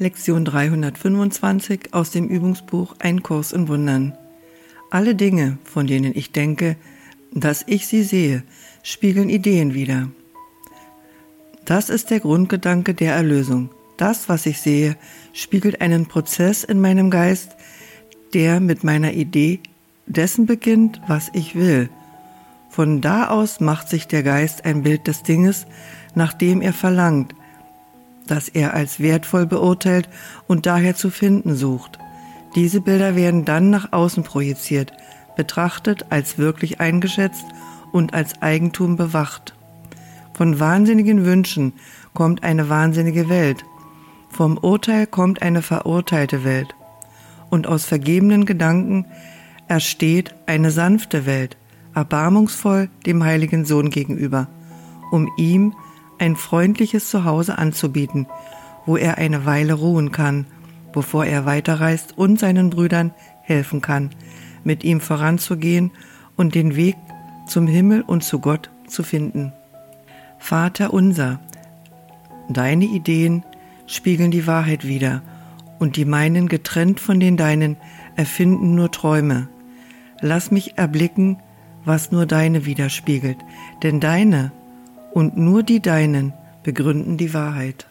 Lektion 325 aus dem Übungsbuch Ein Kurs in Wundern. Alle Dinge, von denen ich denke, dass ich sie sehe, spiegeln Ideen wider. Das ist der Grundgedanke der Erlösung. Das, was ich sehe, spiegelt einen Prozess in meinem Geist, der mit meiner Idee dessen beginnt, was ich will. Von da aus macht sich der Geist ein Bild des Dinges, nach dem er verlangt, das er als wertvoll beurteilt und daher zu finden sucht. Diese Bilder werden dann nach außen projiziert, betrachtet, als wirklich eingeschätzt und als Eigentum bewacht. Von wahnsinnigen Wünschen kommt eine wahnsinnige Welt, vom Urteil kommt eine verurteilte Welt, und aus vergebenen Gedanken ersteht eine sanfte Welt, erbarmungsvoll dem heiligen Sohn gegenüber, um ihm ein freundliches Zuhause anzubieten, wo er eine Weile ruhen kann, bevor er weiterreist und seinen Brüdern helfen kann, mit ihm voranzugehen und den Weg zum Himmel und zu Gott zu finden. Vater unser, deine Ideen spiegeln die Wahrheit wider, und die meinen getrennt von den deinen erfinden nur Träume. Lass mich erblicken, was nur deine widerspiegelt, denn deine und nur die Deinen begründen die Wahrheit.